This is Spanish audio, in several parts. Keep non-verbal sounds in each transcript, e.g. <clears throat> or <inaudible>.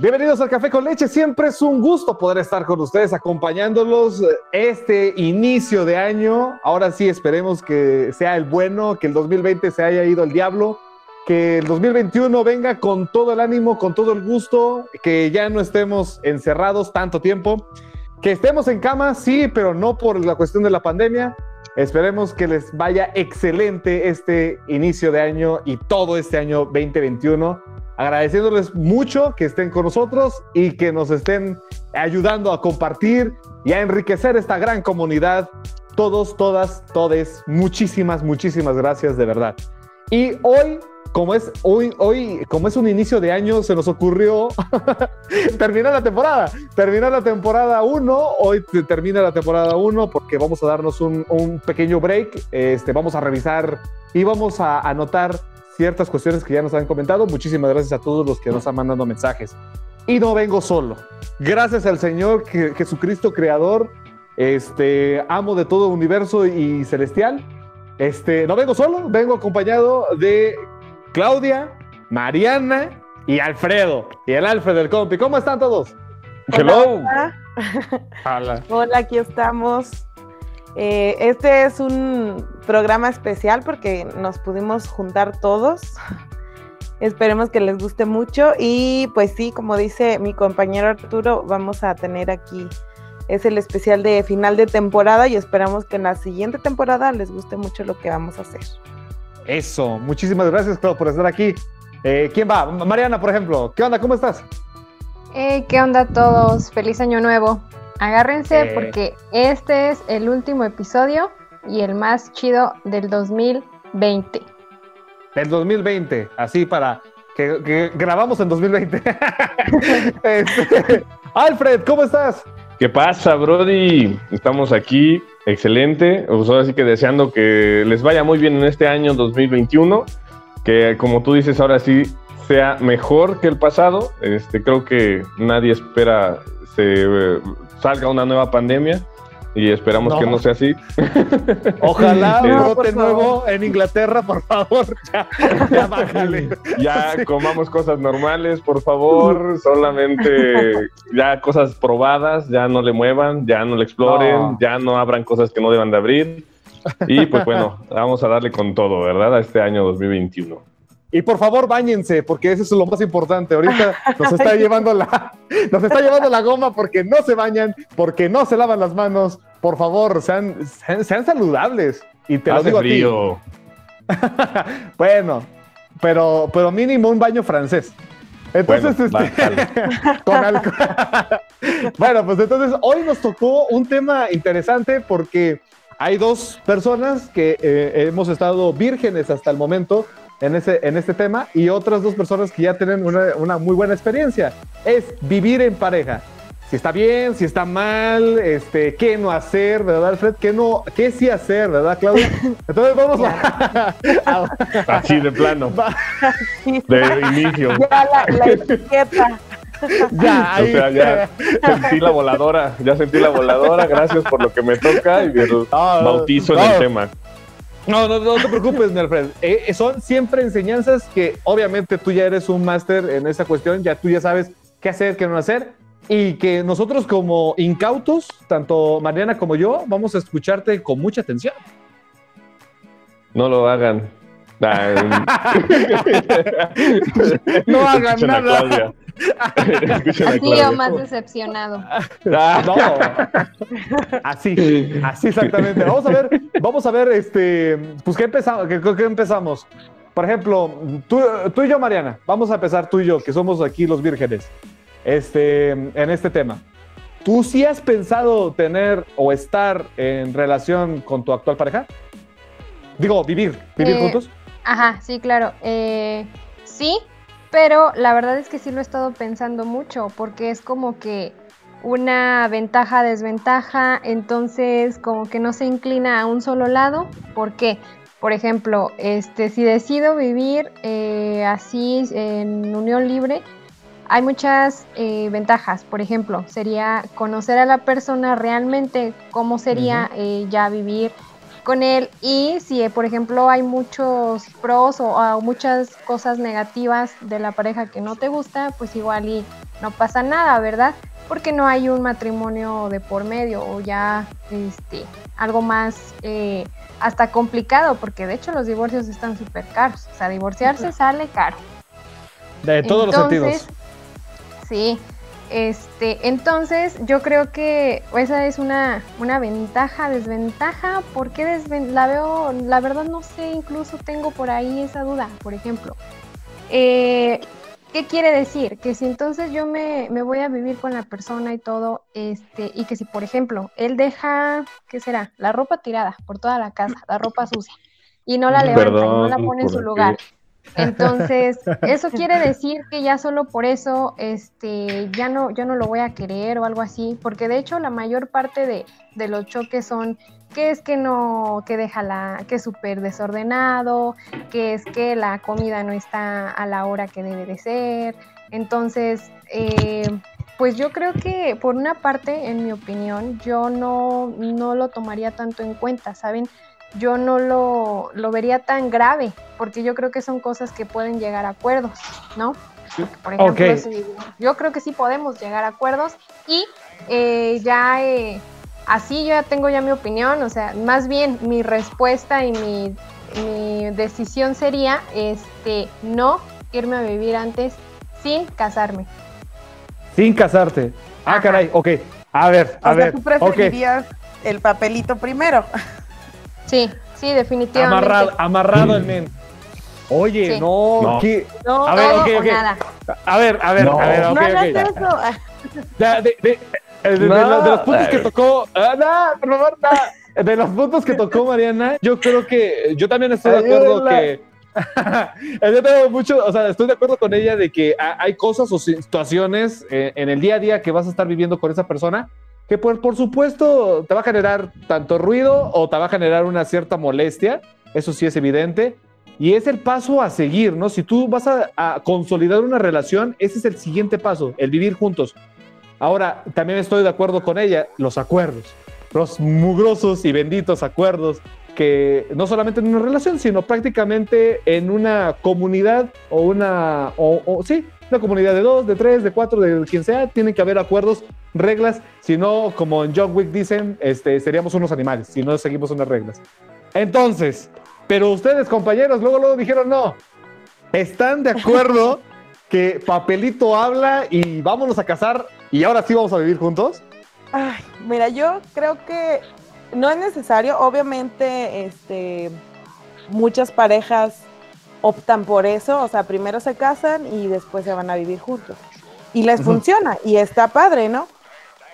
Bienvenidos al Café con Leche. Siempre es un gusto poder estar con ustedes acompañándolos este inicio de año. Ahora sí esperemos que sea el bueno, que el 2020 se haya ido el diablo, que el 2021 venga con todo el ánimo, con todo el gusto, que ya no estemos encerrados tanto tiempo, que estemos en cama, sí, pero no por la cuestión de la pandemia. Esperemos que les vaya excelente este inicio de año y todo este año 2021 agradeciéndoles mucho que estén con nosotros y que nos estén ayudando a compartir y a enriquecer esta gran comunidad. Todos, todas, todes, muchísimas, muchísimas gracias de verdad. Y hoy, como es hoy, hoy, como es un inicio de año, se nos ocurrió <laughs> terminar la temporada. Terminar la temporada 1. Hoy termina la temporada 1 porque vamos a darnos un, un, pequeño break. Este, vamos a revisar y vamos a anotar ciertas cuestiones que ya nos han comentado. Muchísimas gracias a todos los que nos han mandado mensajes. Y no vengo solo. Gracias al Señor Jesucristo Creador, este, amo de todo universo y celestial. Este, no vengo solo, vengo acompañado de Claudia, Mariana y Alfredo. Y el Alfred del compi. ¿Cómo están todos? Hello. Hola, Hola <laughs> aquí estamos. Eh, este es un programa especial porque nos pudimos juntar todos. <laughs> Esperemos que les guste mucho y pues sí, como dice mi compañero Arturo, vamos a tener aquí, es el especial de final de temporada y esperamos que en la siguiente temporada les guste mucho lo que vamos a hacer. Eso, muchísimas gracias por estar aquí. Eh, ¿Quién va? Mariana, por ejemplo. ¿Qué onda? ¿Cómo estás? ¿Qué onda todos? Feliz año nuevo. Agárrense eh. porque este es el último episodio y el más chido del 2020. Del 2020, así para que, grabamos en 2020. <laughs> Este, Alfred, ¿cómo estás? ¿Qué pasa, Brody? Estamos aquí, excelente. Pues ahora sí que deseando que les vaya muy bien en este año 2021. Que como tú dices, ahora sí sea mejor que el pasado. Este, creo que nadie espera se salga una nueva pandemia y esperamos que no sea así. <laughs> Ojalá <laughs> un brote nuevo en Inglaterra, por favor. <laughs> Ya, ya bájale. Ya comamos cosas normales, por favor. Solamente ya cosas probadas, ya no le muevan, ya no le exploren, ya no abran cosas que no deban de abrir. Y pues bueno, vamos a darle con todo, ¿verdad? A este año 2021. Y por favor, bañense, porque eso es lo más importante. Ahorita <laughs> nos está llevando la, nos está llevando la goma porque no se bañan, porque no se lavan las manos. Por favor, sean, sean, saludables. Y te lo digo a ti. <laughs> bueno, pero, pero mínimo un baño francés. Entonces, este, <laughs> con alcohol. bueno, pues entonces hoy nos tocó un tema interesante porque hay dos personas que eh, hemos estado vírgenes hasta el momento en, ese, en este tema y otras dos personas que ya tienen una, una muy buena experiencia. Es vivir en pareja si está bien, si está mal, este, qué no hacer, ¿verdad, Alfred? ¿Qué, no, qué sí hacer, ¿verdad, Claudia? <laughs> Entonces vamos a... Así de plano. De inicio. Ya la, <laughs> etiqueta. Ya, ahí. O sea, ya sentí la voladora, ya sentí la voladora, gracias por lo que me toca y el bautizo en el tema. No, no, no te preocupes, mi Alfred. Eh, eh, son siempre enseñanzas que obviamente tú ya eres un máster en esa cuestión, ya tú ya sabes qué hacer, qué no hacer, y que nosotros como incautos, tanto Mariana como yo, vamos a escucharte con mucha atención. No lo hagan. <laughs> no hagan nada. Así o más decepcionado. Ah, no. Así, así exactamente. Vamos a ver, vamos a ver, este, pues qué empezamos, qué, qué empezamos. Por ejemplo, tú, tú y yo, Mariana, vamos a empezar tú y yo, que somos aquí los vírgenes, este, en este tema. ¿Tú sí has pensado tener o estar en relación con tu actual pareja? Digo, vivir, vivir eh, juntos. Ajá, sí, claro. Eh, sí, pero la verdad es que sí lo he estado pensando mucho, porque es como que una ventaja, desventaja, entonces como que no se inclina a un solo lado. ¿Por qué? Por ejemplo, este, si decido vivir eh, así en unión libre, hay muchas eh, ventajas. Por ejemplo, sería conocer a la persona realmente, cómo sería eh, ya vivir con él y si por ejemplo hay muchos pros o, muchas cosas negativas de la pareja que no te gusta, pues igual y no pasa nada, ¿verdad? Porque no hay un matrimonio de por medio o ya este, algo más eh, hasta complicado, porque de hecho los divorcios están súper caros. O sea, divorciarse sale caro. De todos los sentidos. Sí. Este, entonces yo creo que esa es una, una ventaja, desventaja. ¿Por qué la veo? La verdad no sé, incluso tengo por ahí esa duda, por ejemplo. Eh, ¿Qué quiere decir? Que si entonces yo me, me, voy a vivir con la persona y todo, este, y que si, por ejemplo, él deja, ¿qué será? La ropa tirada por toda la casa, la ropa sucia, y no la levanta, y no la pone en su lugar. Entonces, <laughs> eso quiere decir que ya solo por eso, este, ya no, yo no lo voy a querer o algo así, porque de hecho la mayor parte de, de los choques son que es que no, que deja la, que es súper desordenado, que es que la comida no está a la hora que debe de ser. Entonces, eh, pues yo creo que por una parte, en mi opinión, yo no, no lo tomaría tanto en cuenta, ¿saben? Yo no lo, lo vería tan grave, porque yo creo que son cosas que pueden llegar a acuerdos, ¿no? por ejemplo, yo creo que sí podemos llegar a acuerdos y eh, ya eh, así yo ya tengo ya mi opinión, o sea, más bien mi respuesta y mi, decisión sería este no irme a vivir antes sin casarme. Sin casarte. Ah, caray, ok. A ver, a ver. tú preferirías el papelito primero. Sí, sí, definitivamente. Amarrado, amarrado el men. Oye, no, no. ¿qué? No, a ver, okay, okay. A ver, a ver, a ver, okay, no okay. eso. De, de, de, de, los puntos que tocó, ah, por favor, de los puntos que tocó Mariana, yo creo que yo también estoy de acuerdo que <laughs> yo tengo mucho, o sea, estoy de acuerdo con ella de que hay cosas o situaciones eh, en el día a día que vas a estar viviendo con esa persona que por, por supuesto te va a generar tanto ruido o te va a generar una cierta molestia, eso sí es evidente, y es el paso a seguir, ¿no? Si tú vas a, consolidar una relación, ese es el siguiente paso, el vivir juntos. Ahora, también estoy de acuerdo con ella, los acuerdos, los mugrosos y benditos acuerdos que no solamente en una relación, sino prácticamente en una comunidad o una, o, sí, una comunidad de dos, de tres, de cuatro, de quien sea, tienen que haber acuerdos, reglas, si no, como en John Wick dicen, este, seríamos unos animales, si no seguimos unas reglas. Entonces, pero ustedes, compañeros, luego, luego dijeron no, están de acuerdo <laughs> que papelito habla y vámonos a casar y ahora sí vamos a vivir juntos? Ay, mira, yo creo que no es necesario. Obviamente, este, muchas parejas optan por eso, o sea, primero se casan y después se van a vivir juntos. Y les funciona y está padre, ¿no?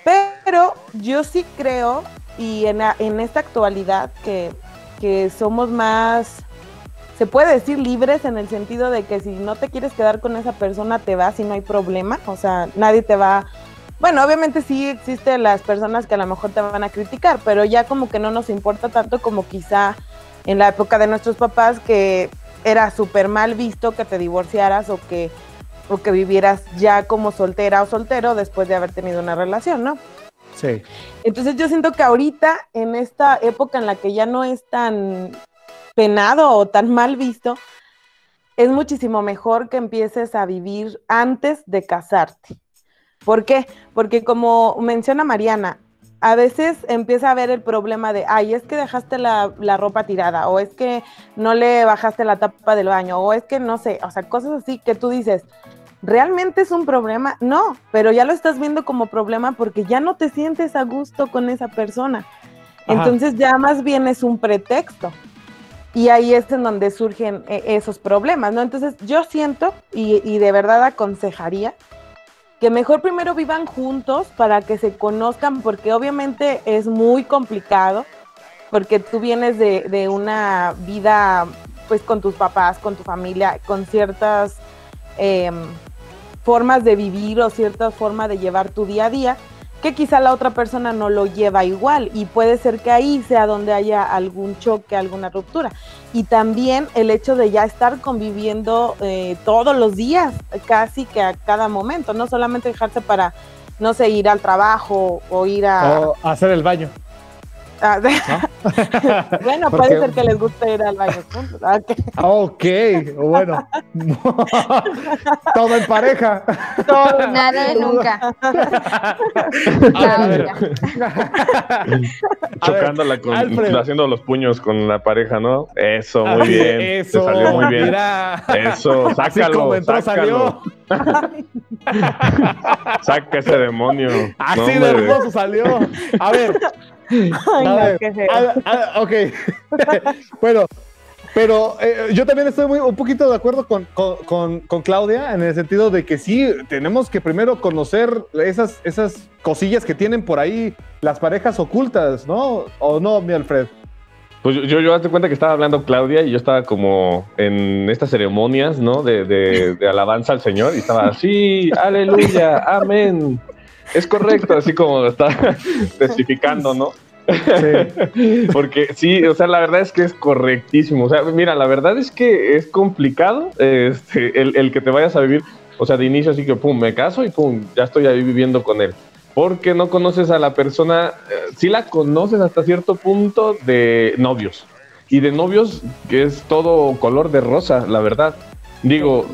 Pero yo sí creo, y en, en esta actualidad, que, que somos más se puede decir libres en el sentido de que si no te quieres quedar con esa persona, te vas y no hay problema. O sea, nadie te va. Bueno, obviamente sí existen las personas que a lo mejor te van a criticar, pero ya como que no nos importa tanto como quizá en la época de nuestros papás que era súper mal visto que te divorciaras o que, o que vivieras ya como soltera o soltero después de haber tenido una relación, ¿no? Sí. Entonces yo siento que ahorita, en esta época en la que ya no es tan penado o tan mal visto, es muchísimo mejor que empieces a vivir antes de casarte. ¿Por qué? Porque como menciona Mariana, a veces empieza a ver el problema de, ay, es que dejaste la, ropa tirada, o es que no le bajaste la tapa del baño, o es que no sé, o sea, cosas así que tú dices, ¿realmente es un problema? No, pero ya lo estás viendo como problema porque ya no te sientes a gusto con esa persona. Entonces ya más bien es un pretexto. Y ahí es en donde surgen eh, esos problemas, ¿no? Entonces yo siento y, de verdad aconsejaría que mejor primero vivan juntos para que se conozcan, porque obviamente es muy complicado, porque tú vienes de, una vida pues con tus papás, con tu familia, con ciertas em, formas de vivir o cierta forma de llevar tu día a día que quizá la otra persona no lo lleva igual y puede ser que ahí sea donde haya algún choque, alguna ruptura. Y también el hecho de ya estar conviviendo eh, todos los días, casi que a cada momento, no solamente dejarse para, no sé, ir al trabajo o ir a... hacer el baño. Ah, <laughs> bueno, puede ser que les guste ir al baño juntos. Ah, ok, bueno. Todo en pareja. Todo, nada de nunca. <laughs> Chocándola con, haciendo los puños con la pareja, ¿no? Eso, muy bien. Eso, salió muy bien. Mira. Eso, sácalo, sácalo. Saca ese demonio. Así de hermoso salió. A ver, <laughs> ok. <laughs> bueno, pero eh, yo también estoy muy, un poquito de acuerdo con, con, con, Claudia en el sentido de que sí, tenemos que primero conocer esas, esas cosillas que tienen por ahí las parejas ocultas, ¿no? ¿O no, mi Alfred? Pues yo, yo hazte cuenta que estaba hablando Claudia y yo estaba como en estas ceremonias, ¿no? De, de, de alabanza al Señor y estaba así, aleluya, amén, es correcto, así como está <laughs> especificando, ¿no? Sí. <laughs> Porque sí, o sea, la verdad es que es correctísimo. O sea, mira, la verdad es que es complicado este, el, que te vayas a vivir, o sea, de inicio así que, pum, me caso y pum, ya estoy ahí viviendo con él. Porque no conoces a la persona, eh, sí la conoces hasta cierto punto de novios. Y de novios que es todo color de rosa, la verdad. Digo,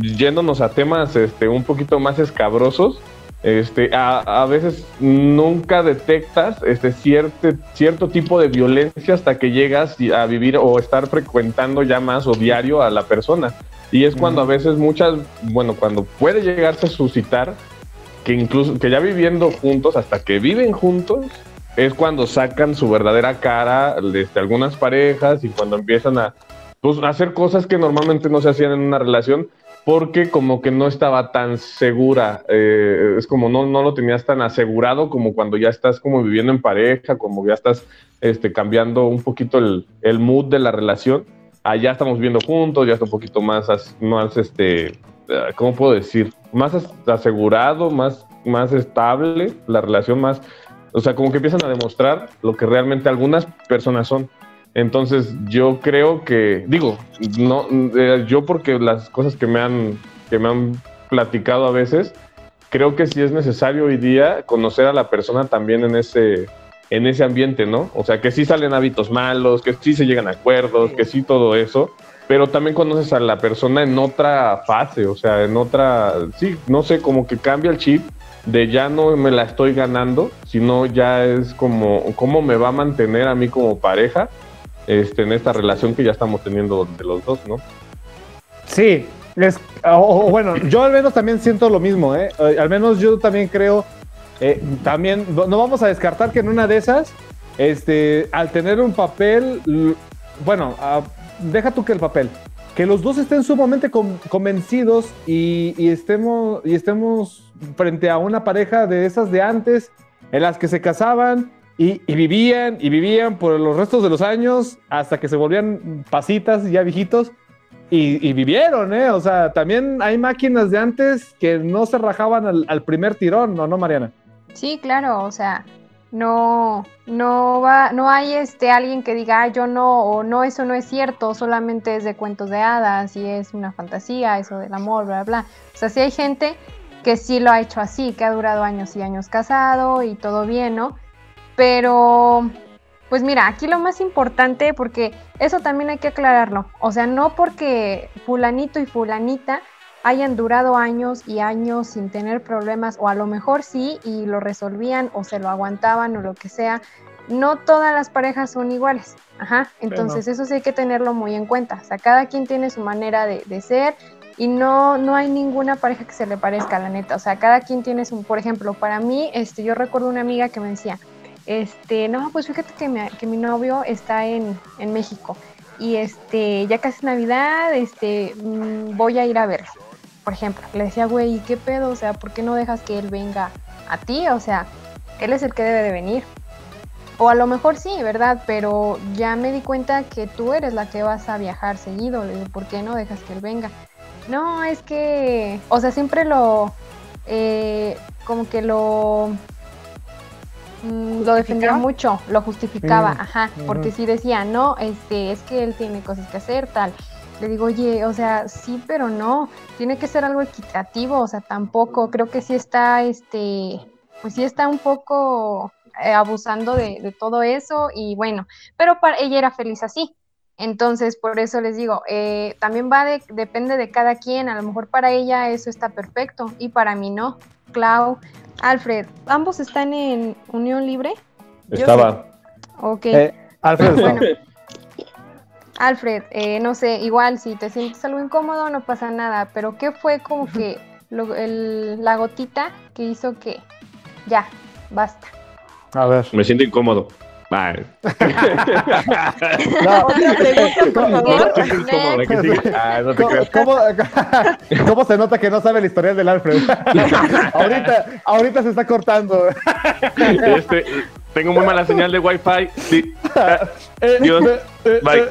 yéndonos a temas este, un poquito más escabrosos, este, a, veces nunca detectas este cierto, cierto tipo de violencia hasta que llegas a vivir o estar frecuentando ya más o diario a la persona. Y es cuando a veces muchas, bueno, cuando puede llegarse a suscitar que incluso, que ya viviendo juntos, hasta que viven juntos, es cuando sacan su verdadera cara de este, algunas parejas y cuando empiezan a, pues, a hacer cosas que normalmente no se hacían en una relación porque como que no estaba tan segura, eh, es como no, no lo tenías tan asegurado como cuando ya estás como viviendo en pareja, como ya estás este, cambiando un poquito el, el mood de la relación. Allá estamos viendo juntos, ya está un poquito más, más este, eh, ¿cómo puedo decir? Más asegurado, más, más estable, la relación más, o sea, como que empiezan a demostrar lo que realmente algunas personas son. Entonces yo creo que, digo, no, eh, yo porque las cosas que me han, que me han platicado a veces, creo que sí es necesario hoy día conocer a la persona también en ese, en ese ambiente, ¿no? O sea, que sí salen hábitos malos, que sí se llegan a acuerdos, que sí todo eso, pero también conoces a la persona en otra fase, o sea, en otra, sí, no sé, como que cambia el chip de ya no me la estoy ganando, sino ya es como cómo me va a mantener a mí como pareja este, en esta relación que ya estamos teniendo de los dos, ¿no? Sí, es, o, bueno, yo al menos también siento lo mismo, ¿eh? ¿eh? Al menos yo también creo, eh, también, no vamos a descartar que en una de esas, este, al tener un papel, bueno, deja tú que el papel, que los dos estén sumamente convencidos y, y, estemos, y estemos frente a una pareja de esas de antes, en las que se casaban y, vivían y vivían por los restos de los años hasta que se volvían pasitas ya viejitos y, vivieron, ¿eh? O sea, también hay máquinas de antes que no se rajaban al, primer tirón, ¿no, no, Mariana? Sí, claro, o sea, no, no va, no hay este alguien que diga yo no, o no, eso no es cierto, solamente es de cuentos de hadas y es una fantasía, eso del amor, bla, bla. O sea, sí hay gente que sí lo ha hecho así, que ha durado años y años casado y todo bien, ¿no? Pero, pues mira, aquí lo más importante, porque eso también hay que aclararlo, o sea, no porque fulanito y fulanita hayan durado años y años sin tener problemas, o a lo mejor sí, y lo resolvían o se lo aguantaban o lo que sea, no todas las parejas son iguales. Ajá, entonces eso sí hay que tenerlo muy en cuenta. O sea, cada quien tiene su manera de, de, ser y no, no hay ninguna pareja que se le parezca, la neta. O sea, cada quien tiene su, por ejemplo, para mí, este, yo recuerdo una amiga que me decía, este, no, pues fíjate que mi, que mi novio está en, México y este, ya casi Navidad, este, mm, voy a ir a verlo. Por ejemplo, le decía, güey, ¿qué pedo? O sea, ¿por qué no dejas que él venga a ti? O sea, él es el que debe de venir. O a lo mejor sí, ¿verdad? Pero ya me di cuenta que tú eres la que vas a viajar seguido. ¿Por qué no dejas que él venga? No, es que, o sea, siempre lo, eh, como que lo Mm, lo defendía mucho, lo justificaba, mm, ajá, porque si decía, no, este, es que él tiene cosas que hacer, tal. Le digo, oye, o sea, sí, pero no, tiene que ser algo equitativo, o sea, tampoco, creo que sí está, este, pues sí está un poco eh, abusando de, todo eso y bueno, pero para ella era feliz así. Entonces, por eso les digo, eh, también va de, depende de cada quien, a lo mejor para ella eso está perfecto y para mí no. Clau, Alfred, ¿ambos están en unión libre? Estaba. Ok. Eh, Alfred, <laughs> Alfred, no sé, igual si te sientes algo incómodo no pasa nada, pero ¿qué fue como que la gotita que hizo que ya, basta. A ver. Me siento incómodo. Vale. no. Otra pregunta, ¿Cómo, se nota que no sabe la historia del Alfred? <laughs> ahorita, ahorita se está cortando. Este, tengo muy mala señal de Wi-Fi. Sí. Dios. Bye.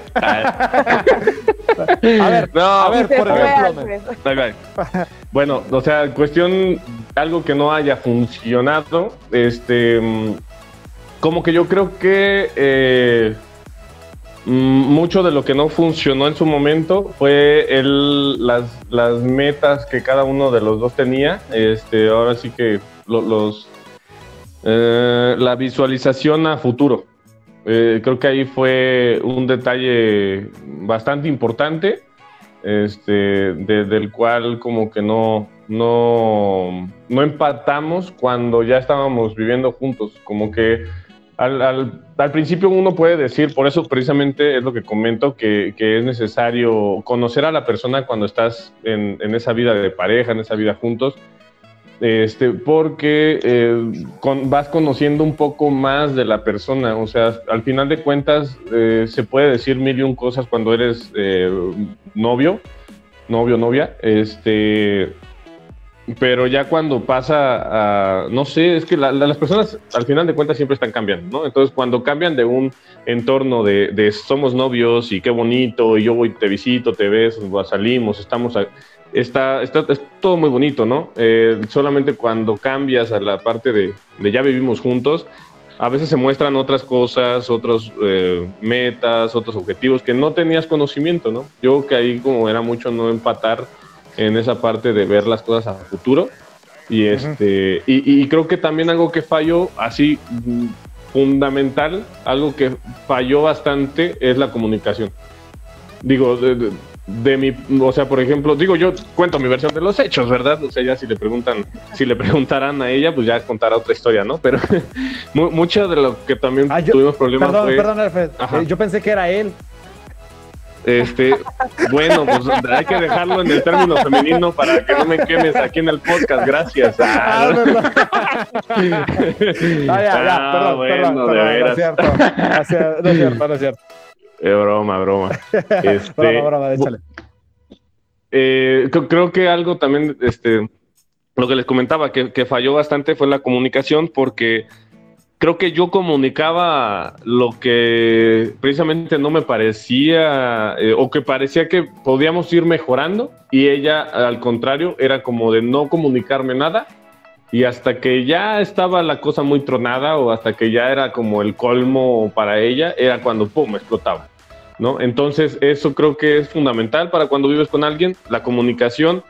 A ver, no, a ver, por ejemplo. Bye, bye. Bueno, o sea, cuestión, algo que no haya funcionado, este, como que yo creo que eh, mucho de lo que no funcionó en su momento fue el, las, metas que cada uno de los dos tenía, este, ahora sí que los, eh, la visualización a futuro. Eh, creo que ahí fue un detalle bastante importante este, del cual como que no, no, no empatamos cuando ya estábamos viviendo juntos, como que al, principio uno puede decir, por eso precisamente es lo que comento, que, es necesario conocer a la persona cuando estás en, en, esa vida de pareja, en esa vida juntos, este, porque eh, vas conociendo un poco más de la persona, o sea, al final de cuentas eh, se puede decir mil y un cosas cuando eres eh, novio, novio, novia, este, pero ya cuando pasa a, no sé, es que las personas al final de cuentas siempre están cambiando, ¿no? Entonces cuando cambian de un entorno de, de somos novios y qué bonito, y yo voy, te visito, te ves, salimos, estamos... A, está, está, es todo muy bonito, ¿no? Eh, solamente cuando cambias a la parte de, ya vivimos juntos, a veces se muestran otras cosas, otros eh, metas, otros objetivos que no tenías conocimiento, ¿no? Yo que ahí como era mucho no empatar en esa parte de ver las cosas a futuro. Y, este, y, creo que también algo que falló así mm, fundamental, algo que falló bastante es la comunicación. Digo, de, de mi, o sea, por ejemplo, digo, yo cuento mi versión de los hechos, ¿verdad? O sea, ya si le preguntan, si le preguntaran a ella, pues ya contará otra historia, ¿no? Pero <laughs> mucho de lo que también ah, tuvimos problemas perdón, Perdón, Alfred, eh, yo pensé que era él. Este, bueno, pues hay que dejarlo en el término femenino para que no me quemes aquí en el podcast, gracias. Ah, ah, <laughs> ya, ya, perdón, bueno, perdón, de no es cierto, no es cierto, no es cierto. Es broma, <laughs> broma. Este, broma, broma, échale. Eh, creo que algo también, este, lo que les comentaba, que, falló bastante fue la comunicación, porque creo que yo comunicaba lo que precisamente no me parecía, eh, o que parecía que podíamos ir mejorando, y ella, al contrario, era como de no comunicarme nada. Y hasta que ya estaba la cosa muy tronada o hasta que ya era como el colmo para ella, era cuando pum, explotaba. ¿no? Entonces, eso creo que es fundamental para cuando vives con alguien. La comunicación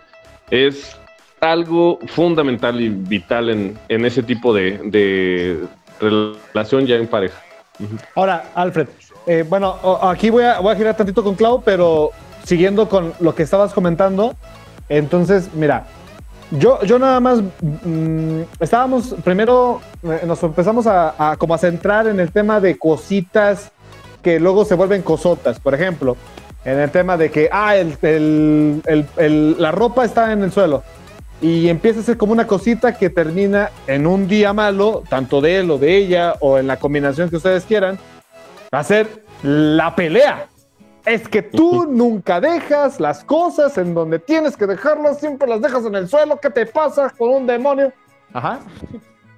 es algo fundamental y vital en, ese tipo de, relación ya en pareja. Ahora, Alfred, eh, bueno, aquí voy a, voy a girar tantito con Clau, pero siguiendo con lo que estabas comentando, entonces, mira, yo, yo nada más mm, estábamos primero, eh, nos empezamos a, como a centrar en el tema de cositas que luego se vuelven cosotas. Por ejemplo, en el tema de que, ah, la ropa está en el suelo. Y empieza a ser como una cosita que termina en un día malo, tanto de él o de ella, o en la combinación que ustedes quieran, a ser la pelea. Es que tú <laughs> nunca dejas las cosas en donde tienes que dejarlas, siempre las dejas en el suelo. ¿Qué te pasa con un demonio? Ajá.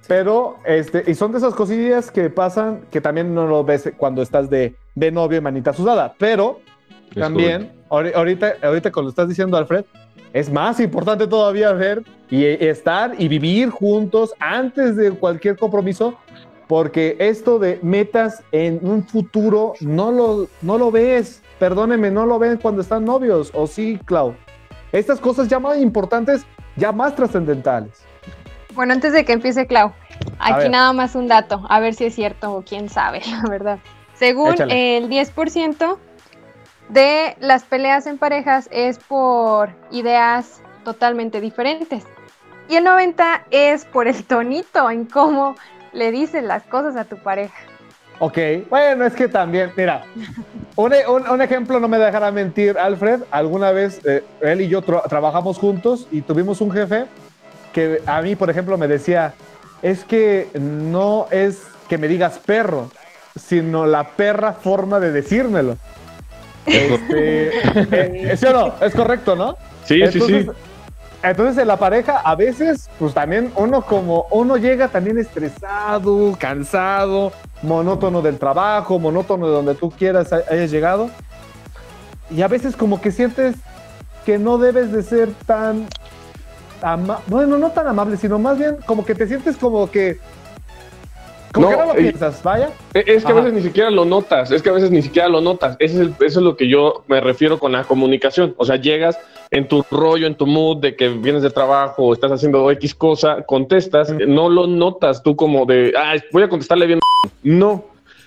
Pero, este, y son de esas cosillas que pasan que también no lo ves cuando estás de, de novio y manita sudada. Pero también, ahorita, ahorita cuando estás diciendo, Alfred, es más importante todavía ver y estar y vivir juntos antes de cualquier compromiso, porque esto de metas en un futuro no lo, no lo ves, perdóneme, no lo ven cuando están novios, o sí, Clau. Estas cosas ya más importantes, ya más trascendentales. Bueno, antes de que empiece Clau, Aquí nada más un dato, a ver si es cierto o quién sabe, <laughs> la verdad. Según el 10% de las peleas en parejas es por ideas totalmente diferentes. Y el 90 es por el tonito en cómo le dices las cosas a tu pareja. Ok, bueno, es que también, mira, un, ejemplo no me dejará mentir, Alfred. Alguna vez eh, él y yo trabajamos juntos y tuvimos un jefe que a mí, por ejemplo, me decía, es que no es que me digas perro, sino la perra forma de decírmelo. Este, eh, ¿Sí o no? Es correcto, ¿no? Sí, sí, sí. Entonces en la pareja a veces, pues también uno como, uno llega también estresado, cansado, monótono del trabajo, monótono de donde tú quieras hayas llegado. Y a veces como que sientes que no debes de ser tan, bueno, no tan amable, sino más bien como que te sientes como que como que no lo piensas, vaya. E, es que a veces ni siquiera lo notas, es que a veces ni siquiera lo notas. es eso es lo que yo me refiero con la comunicación. O sea, llegas en tu rollo, en tu mood de que vienes de trabajo, estás haciendo X cosa, contestas, no lo notas tú como de, ay, voy a contestarle bien. No,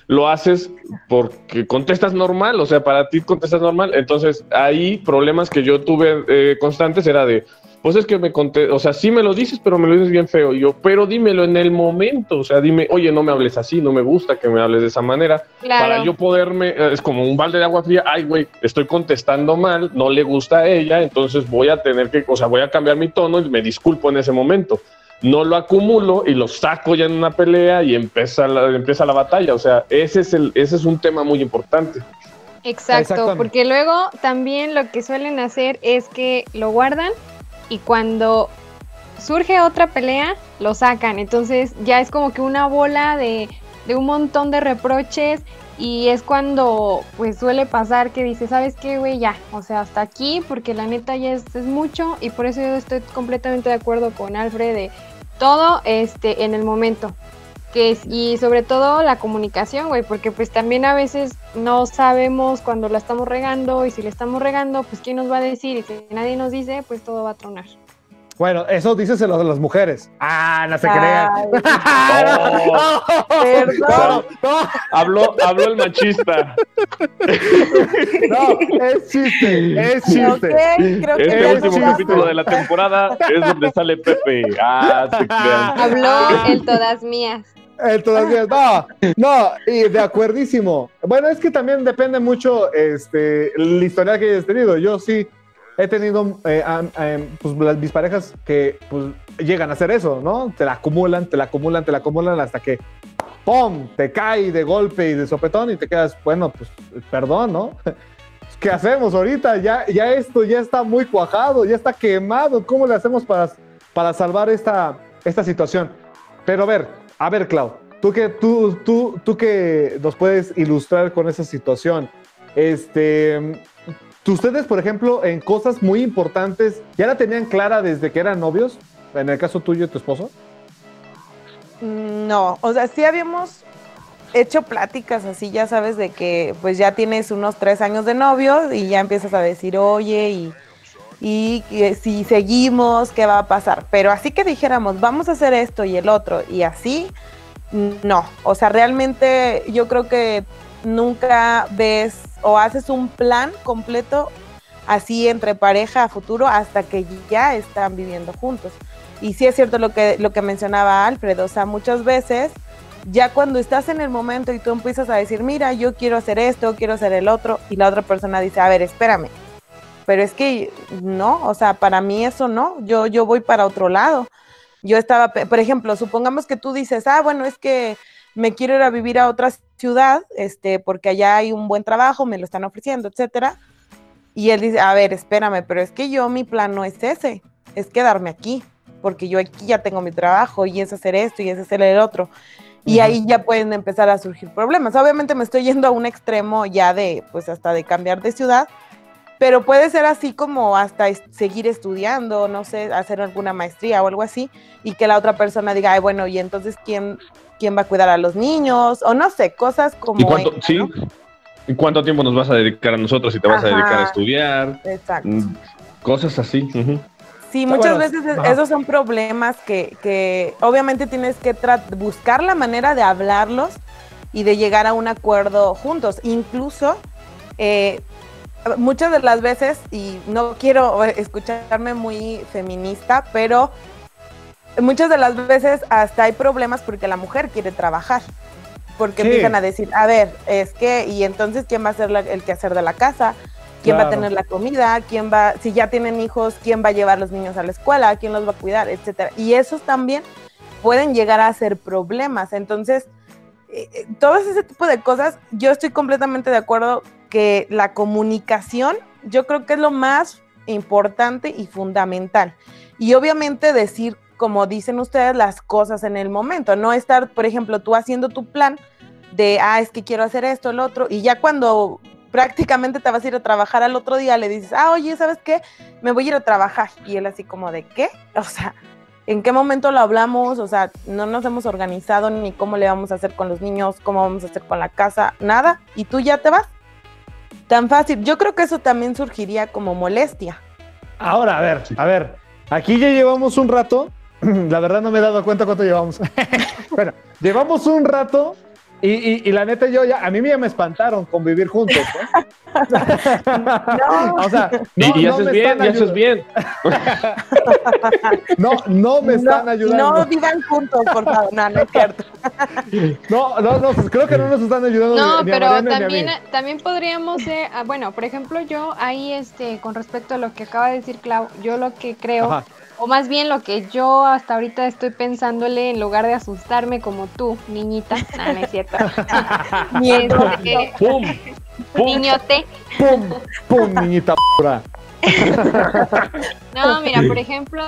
lo haces porque contestas normal, o sea, para ti contestas normal. Entonces, ahí problemas que yo tuve eh, constantes era de, pues es que me conté, o sea, sí me lo dices, pero me lo dices bien feo. Y yo, pero dímelo en el momento, o sea, dime, oye, no me hables así, no me gusta que me hables de esa manera. Para yo poderme, eh, es como un balde de agua fría, ay, güey, estoy contestando mal, no le gusta a ella, entonces voy a tener que, o sea, voy a cambiar mi tono y me disculpo en ese momento. No lo acumulo y lo saco ya en una pelea y empieza la, empieza la batalla. O sea, ese es, el, ese es un tema muy importante. Exacto, porque luego también lo que suelen hacer es que lo guardan y cuando surge otra pelea, lo sacan. Entonces ya es como que una bola de, un montón de reproches y es cuando pues suele pasar que dice, ¿sabes qué, güey? Ya, o sea, hasta aquí porque la neta ya es, es, mucho y por eso yo estoy completamente de acuerdo con Alfred de todo este en el momento. Que es, y sobre todo la comunicación, güey, porque pues también a veces no sabemos cuando la estamos regando y si le estamos regando, pues quién nos va a decir y si nadie nos dice, pues todo va a tronar. Bueno, eso dices lo de las mujeres. Ah, no se crean. <laughs> Perdón. Habló, habló el machista. No, es chiste, es chiste. creo que este último capítulo de la temporada es donde sale Pepe. Ah, se <laughs> crean. Habló el todas mías. El todas mías. No, no, y de acuerdísimo. Bueno, es que también depende mucho este, la historia que hayas tenido. Yo sí he tenido eh, pues, mis parejas que pues, llegan a hacer eso, ¿no? Te la acumulan, te la acumulan, te la acumulan hasta que ¡pum! te cae de golpe y de sopetón y te quedas, bueno, pues perdón, ¿no? <laughs> ¿Qué hacemos ahorita? Ya, ya esto ya está muy cuajado, ya está quemado. ¿Cómo le hacemos para, para salvar esta, esta situación? Pero a ver, a ver, Clau, tú que, tú, tú, tú que nos puedes ilustrar con esa situación, este, Ustedes, por ejemplo, en cosas muy importantes, ¿ya la tenían clara desde que eran novios? En el caso tuyo y tu esposo. No, o sea, sí habíamos hecho pláticas así, ya sabes, de que pues ya tienes unos tres años de novio y ya empiezas a decir, oye, y, y, si seguimos, ¿qué va a pasar? Pero así que dijéramos, vamos a hacer esto y el otro, y así, no. O sea, realmente yo creo que nunca ves o haces un plan completo así entre pareja a futuro hasta que ya están viviendo juntos. Y sí es cierto lo que, lo que mencionaba Alfredo, o sea, muchas veces ya cuando estás en el momento y tú empiezas a decir, mira, yo quiero hacer esto, quiero hacer el otro, y la otra persona dice, a ver, espérame, pero es que no, o sea, para mí eso no, yo, yo voy para otro lado. Yo estaba, por ejemplo, supongamos que tú dices, ah, bueno, es que me quiero ir a vivir a otra ciudad, este, porque allá hay un buen trabajo, me lo están ofreciendo, etcétera. Y él dice, a ver, espérame, pero es que yo mi plan no es ese, es quedarme aquí, porque yo aquí ya tengo mi trabajo y es hacer esto y es hacer el otro. Y ahí ya pueden empezar a surgir problemas. Obviamente me estoy yendo a un extremo ya de, pues hasta de cambiar de ciudad, pero puede ser así como hasta seguir estudiando, no sé, hacer alguna maestría o algo así, y que la otra persona diga, ay, bueno, y entonces, ¿quién, quién va a cuidar a los niños, o no sé, cosas como... ¿Y cuánto, sí? ¿Y cuánto tiempo nos vas a dedicar a nosotros si te vas a dedicar a estudiar? Exacto. Mm, cosas así. Sí, muchas veces esos son problemas que, que obviamente tienes que buscar la manera de hablarlos y de llegar a un acuerdo juntos. Incluso eh, muchas de las veces, y no quiero escucharme muy feminista, pero muchas de las veces hasta hay problemas porque la mujer quiere trabajar. Porque empiezan a decir, a ver, es que, y entonces, ¿quién va a ser el quehacer de la casa? ¿Quién va a tener la comida? ¿Quién va, si ya tienen hijos, quién va a llevar los niños a la escuela? ¿Quién los va a cuidar? Etcétera. Y esos también pueden llegar a ser problemas. Entonces, eh, eh, todo ese tipo de cosas, yo estoy completamente de acuerdo que la comunicación, yo creo que es lo más importante y fundamental. Y obviamente decir, como dicen ustedes, las cosas en el momento, no estar, por ejemplo, tú haciendo tu plan de, ah, es que quiero hacer esto, el otro, y ya cuando prácticamente te vas a ir a trabajar al otro día, le dices, ah, oye, ¿sabes qué? Me voy a ir a trabajar. Y él así como de, ¿qué? O sea, ¿en qué momento lo hablamos? O sea, no nos hemos organizado ni cómo le vamos a hacer con los niños, cómo vamos a hacer con la casa, nada. Y tú ya te vas. Tan fácil. Yo creo que eso también surgiría como molestia. Ahora, a ver, a ver. Aquí ya llevamos un rato. <clears throat> La verdad no me he dado cuenta cuánto llevamos. <laughs> bueno, llevamos un rato y, la neta, yo ya, a mí ya me espantaron convivir juntos. ¿eh? no. <laughs> O sea, no, y, haces bien, y haces bien. <laughs> no, no me están ayudando. No vivan juntos, por favor. No, no es cierto. <laughs> no, no, no, pues creo que no nos están ayudando. No, pero también, también podríamos, eh, ah, bueno, por ejemplo, yo ahí, este, con respecto a lo que acaba de decir Clau, yo lo que creo. O más bien lo que yo hasta ahorita estoy pensándole en lugar de asustarme como tú, niñita. No, no es cierto. <laughs> Miedo. ¡Pum! Niñote. ¡Pum! ¡Pum, niñita pura! no, mira, por ejemplo,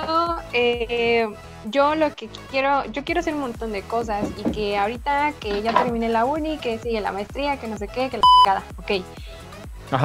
eh, yo lo que quiero, yo quiero hacer un montón de cosas y que ahorita que ya terminé la uni, que sigue la maestría, que no sé qué, que la cagada, ok.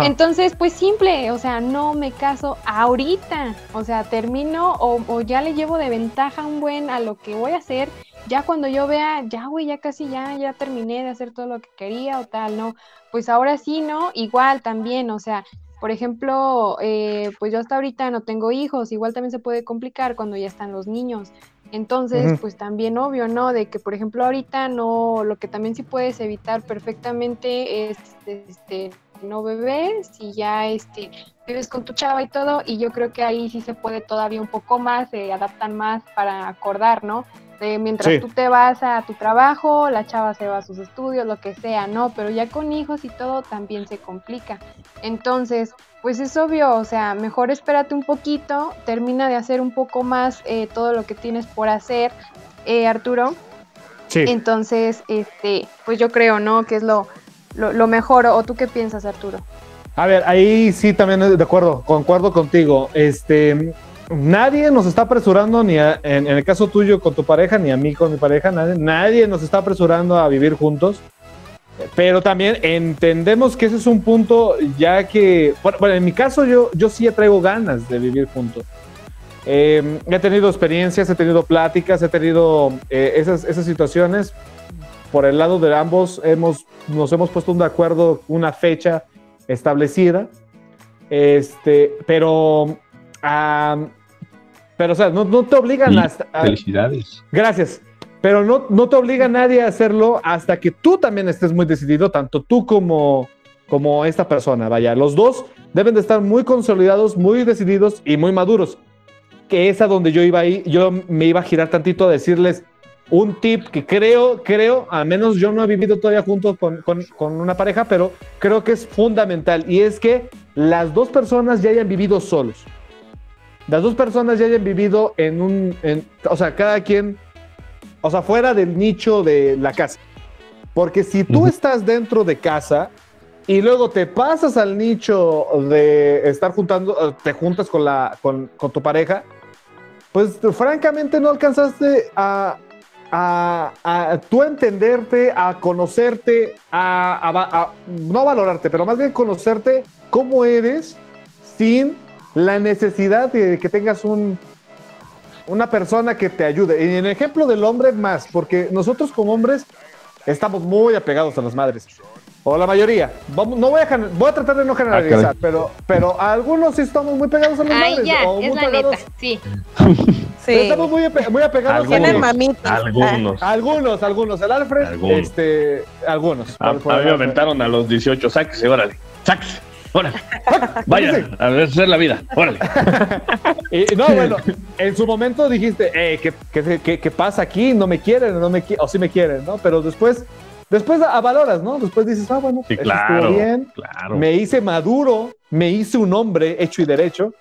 Entonces, pues simple, o sea, no me caso ahorita, o sea, termino o, ya le llevo de ventaja un buen a lo que voy a hacer, ya cuando yo vea, ya güey, ya casi ya, ya terminé de hacer todo lo que quería o tal, ¿no? Pues ahora sí, ¿no? Igual también, o sea, por ejemplo, eh, pues yo hasta ahorita no tengo hijos, igual también se puede complicar cuando ya están los niños. Entonces, pues también obvio, ¿no? De que, por ejemplo, ahorita no, lo que también sí puedes evitar perfectamente es, este, no beber, si ya este, vives con tu chava y todo, y yo creo que ahí sí se puede todavía un poco más, se adaptan más para acordar, ¿no? De mientras tú te vas a tu trabajo, la chava se va a sus estudios, lo que sea, ¿no? Pero ya con hijos y todo también se complica. Entonces, pues es obvio, o sea, mejor espérate un poquito, termina de hacer un poco más eh, todo lo que tienes por hacer, eh, Arturo. Sí. Entonces, este, pues yo creo, ¿no? Que es lo, lo, mejor. ¿O tú qué piensas, Arturo? A ver, ahí sí también de acuerdo, concuerdo contigo. Este, nadie nos está apresurando, ni en, el caso tuyo con tu pareja, ni a mí con mi pareja, nadie, nadie nos está apresurando a vivir juntos. Pero también entendemos que ese es un punto, ya que, bueno, en mi caso yo, yo sí traigo ganas de vivir juntos. Eh, he tenido experiencias, he tenido pláticas, he tenido eh, esas, esas situaciones, por el lado de ambos hemos, nos hemos puesto de acuerdo una fecha establecida, este, pero, pero o sea, no, no te obligan a, Felicidades. Gracias. Pero no, no te obliga nadie a hacerlo hasta que tú también estés muy decidido, tanto tú como, como esta persona. Vaya, los dos deben de estar muy consolidados, muy decididos y muy maduros. Que es a donde yo iba ahí, yo me iba a girar tantito a decirles, un tip que creo, creo, al menos yo no he vivido todavía juntos con, una pareja, pero creo que es fundamental y es que las dos personas ya hayan vivido solos. Las dos personas ya hayan vivido en un, o sea, cada quien, o sea, fuera del nicho de la casa. Porque si tú estás dentro de casa y luego te pasas al nicho de estar juntando, te juntas con, la, con, con tu pareja, pues francamente no alcanzaste a, a, a tú entenderte, a conocerte, a, no valorarte, pero más bien conocerte cómo eres sin la necesidad de que tengas un, una persona que te ayude. Y en el ejemplo del hombre más, porque nosotros como hombres estamos muy apegados a las madres. O la mayoría. Vamos, no voy a, voy a tratar de no generalizar, ah, pero, pero algunos sí estamos muy pegados a las madres. Ya, es la neta, sí. <laughs> sí. Estamos muy, muy apegados algunos, a Algunos. Algunos, algunos. El Alfred, algunos. este, algunos. A, mí me aventaron a los 18, sáquese, órale, sáquese. Órale, <laughs> vaya, a ver, hacer la vida, órale. <laughs> y, no, bueno, en su momento dijiste, eh, ¿qué, qué, qué, pasa aquí? No me quieren, no me quieren, o sí me quieren, ¿no? Pero después Después valoras, ¿no? Después dices, ah, bueno, sí, claro, bien, claro. me hice maduro, me hice un hombre hecho y derecho.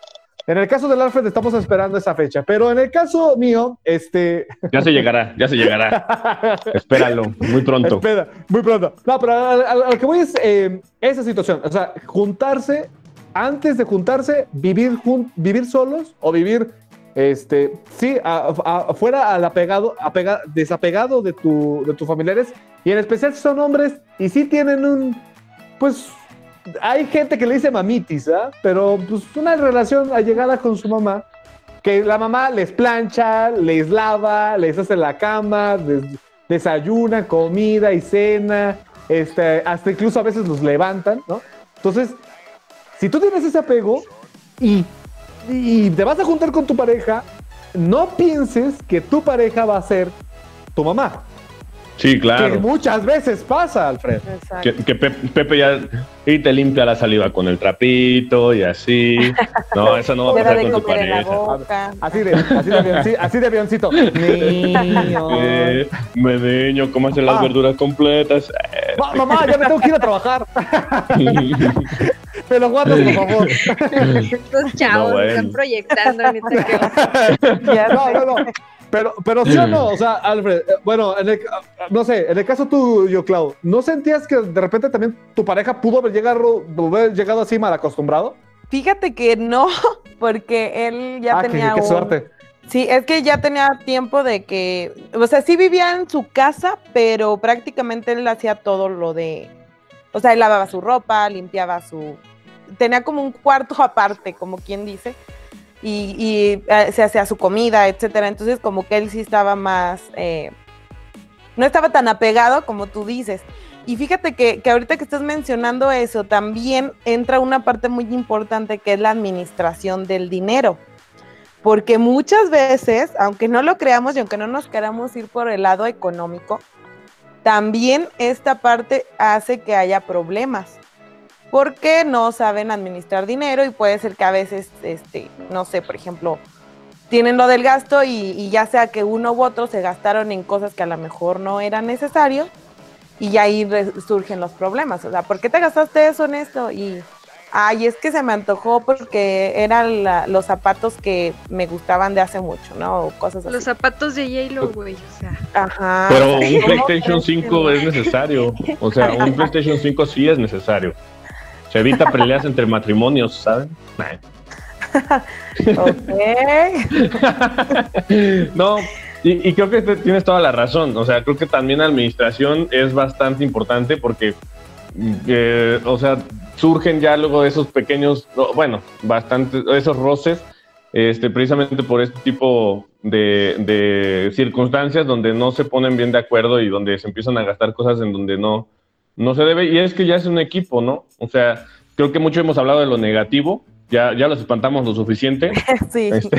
En el caso del Alfred estamos esperando esa fecha, pero en el caso mío, este... <laughs> Ya se llegará, ya se llegará. <laughs> Espéralo, muy pronto. Espera, muy pronto. No, pero a, lo que voy es eh, esa situación, o sea, juntarse, antes de juntarse, vivir, vivir solos o vivir este, sí, fuera al apegado, desapegado de, tu, de tus familiares, y en especial si son hombres, y sí tienen un, pues, hay gente que le dice mamitis. Pero pues una relación allegada con su mamá, que la mamá les plancha, les lava, les hace la cama, desayuna, comida y cena, este, hasta incluso a veces los levantan, ¿no? Entonces, si tú tienes ese apego y y te vas a juntar con tu pareja, no pienses que tu pareja va a ser tu mamá. Sí, claro. Que muchas veces pasa, Alfred. Que, que, Pepe ya y te limpia la saliva con el trapito y así. No, <laughs> eso no va a pasar con tu pareja. Así de, así de, así de avioncito. Niño. <laughs> Eh, me ¿cómo hacen las ah. verduras completas? mamá, ya me tengo que ir a trabajar. <laughs> Me lo guardas, por favor. Los chavos no, están proyectando. no, no, no. Pero, pero sí o no, o sea, Alfred, eh, bueno, en el, no sé, en el caso tuyo, Clau, ¿no sentías que de repente también tu pareja pudo haber llegado, haber llegado así mal acostumbrado? Fíjate que no, <laughs> porque él ya ah, tenía. Qué, qué suerte. Sí, es que ya tenía tiempo de que, o sea, sí vivía en su casa, pero prácticamente él hacía todo lo de, o sea, él lavaba su ropa, limpiaba su, tenía como un cuarto <laughs> aparte, como quien dice, y, eh, se hacía su comida, etcétera. Entonces, como que él sí estaba más, eh, no estaba tan apegado como tú dices. Y fíjate que, que, ahorita que estás mencionando eso, también entra una parte muy importante que es la administración del dinero. Porque muchas veces, aunque no lo creamos y aunque no nos queramos ir por el lado económico, también esta parte hace que haya problemas porque no saben administrar dinero y puede ser que a veces, este, no sé, por ejemplo, tienen lo del gasto y, ya sea que uno u otro se gastaron en cosas que a lo mejor no eran necesario y ahí surgen los problemas. O sea, ¿por qué te gastaste eso en esto? Y, ay, es que se me antojó porque eran los zapatos que me gustaban de hace mucho, ¿no? O cosas así. Los zapatos de J-Lo, güey, o sea. Ajá. Pero un PlayStation 5 es necesario. O sea, un <laughs> PlayStation 5 sí es necesario. Se evita peleas entre matrimonios, ¿saben? <laughs> no, y, creo que tienes toda la razón. O sea, creo que también la administración es bastante importante porque, eh, o sea, surgen ya luego esos pequeños, bueno, bastante, esos roces, este, precisamente por este tipo de, de circunstancias donde no se ponen bien de acuerdo y donde se empiezan a gastar cosas en donde no, no se debe, y es que ya es un equipo, ¿no? O sea, creo que mucho hemos hablado de lo negativo, ya, ya los espantamos lo suficiente. <laughs> Sí. Este,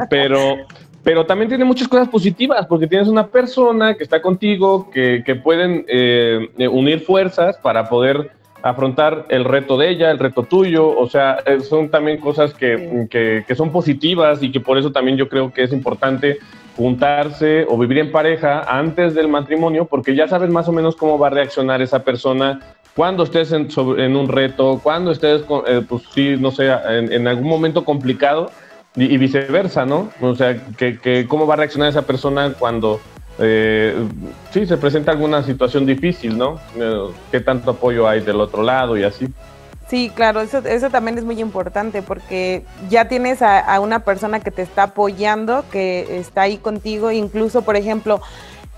<laughs> pero, pero también tiene muchas cosas positivas, porque tienes una persona que está contigo, que, que pueden eh, unir fuerzas para poder afrontar el reto de ella, el reto tuyo, o sea, eh, son también cosas que, que, que, son positivas y que por eso también yo creo que es importante juntarse o vivir en pareja antes del matrimonio, porque ya sabes más o menos cómo va a reaccionar esa persona cuando estés en, un reto, cuando estés, eh, pues sí, no sé, en, algún momento complicado y, viceversa, ¿no? O sea, que, cómo va a reaccionar esa persona cuando eh, sí se presenta alguna situación difícil, ¿no? Eh, ¿Qué tanto apoyo hay del otro lado y así? Sí, claro, eso, eso también es muy importante porque ya tienes a, una persona que te está apoyando, que está ahí contigo, incluso, por ejemplo,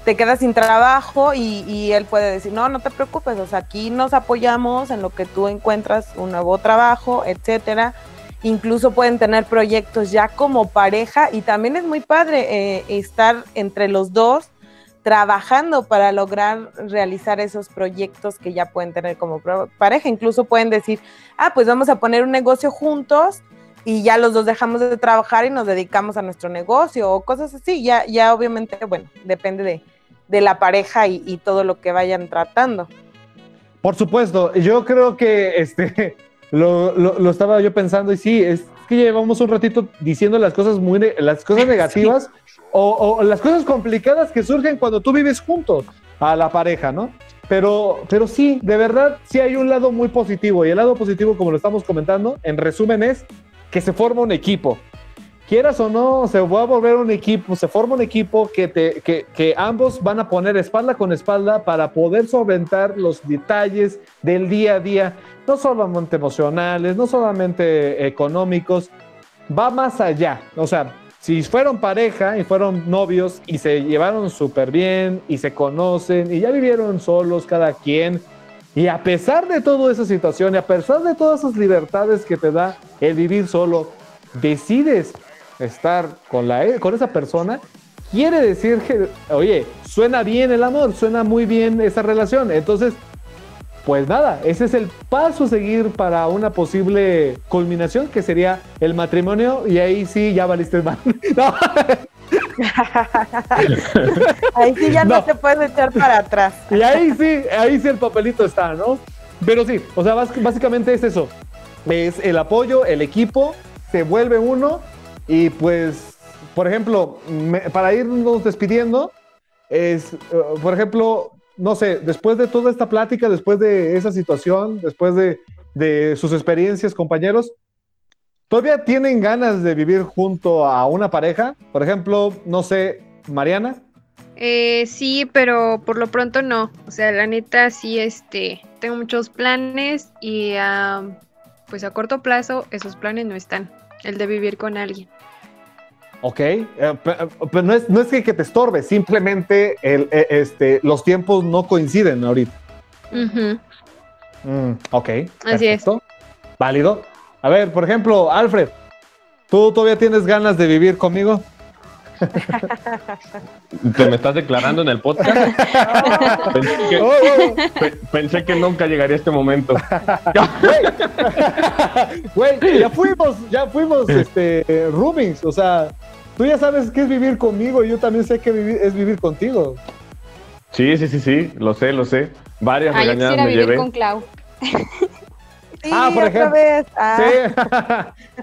te quedas sin trabajo y, él puede decir, no, no te preocupes, o sea, aquí nos apoyamos en lo que tú encuentras un nuevo trabajo, etcétera. Incluso pueden tener proyectos ya como pareja y también es muy padre eh, estar entre los dos trabajando para lograr realizar esos proyectos que ya pueden tener como pareja. Incluso pueden decir, ah, pues vamos a poner un negocio juntos y ya los dos dejamos de trabajar y nos dedicamos a nuestro negocio o cosas así. Ya, ya obviamente, bueno, depende de, de la pareja y, todo lo que vayan tratando. Por supuesto, yo creo que este <laughs> lo, lo, estaba yo pensando y sí, es que llevamos un ratito diciendo las cosas muy las cosas <laughs> negativas o, las cosas complicadas que surgen cuando tú vives juntos a la pareja, ¿no? Pero, pero sí, de verdad, sí hay un lado muy positivo y el lado positivo, como lo estamos comentando, en resumen es que se forma un equipo. Quieras o no, se va a volver un equipo, se forma un equipo que, te, que, que ambos van a poner espalda con espalda para poder solventar los detalles del día a día, no solamente emocionales, no solamente económicos, va más allá. O sea, si fueron pareja y fueron novios y se llevaron súper bien y se conocen y ya vivieron solos cada quien, y a pesar de toda esa situación y a pesar de todas esas libertades que te da el vivir solo, decides estar con, la, con esa persona, quiere decir que, oye, suena bien el amor, suena muy bien esa relación. Entonces, pues nada, ese es el paso a seguir para una posible culminación que sería el matrimonio y ahí sí ya valiste mal. <laughs> <laughs> ahí sí ya no. se puede echar para atrás. Y ahí sí, ahí sí el papelito está, ¿no? Pero sí, o sea, básicamente es eso. Es el apoyo, el equipo, se vuelve uno y pues, por ejemplo, para irnos despidiendo, es, eh, por ejemplo, no sé, después de toda esta plática, después de esa situación, después de, sus experiencias, compañeros, ¿Todavía tienen ganas de vivir junto a una pareja? Por ejemplo, no sé, Mariana. Eh, sí, pero por lo pronto no. O sea, la neta sí, este, tengo muchos planes y pues a corto plazo esos planes no están. El de vivir con alguien. Ok, eh, pero no es, no es que, te estorbe, simplemente el, eh, este, los tiempos no coinciden ahorita. Mm, ok. Así es. Válido. A ver, por ejemplo, Alfred, ¿tú todavía tienes ganas de vivir conmigo? ¿Te me estás declarando en el podcast? <laughs> pensé, que, nunca llegaría este momento. <laughs> Güey, ya fuimos, ya fuimos este, roomings, o sea, tú ya sabes qué es vivir conmigo y yo también sé qué es vivir contigo. Sí, sí, sí, sí, lo sé, lo sé. Varias ah, regañadas me vivir con Clau. Ah, por ejemplo. Vez. Ah. Sí.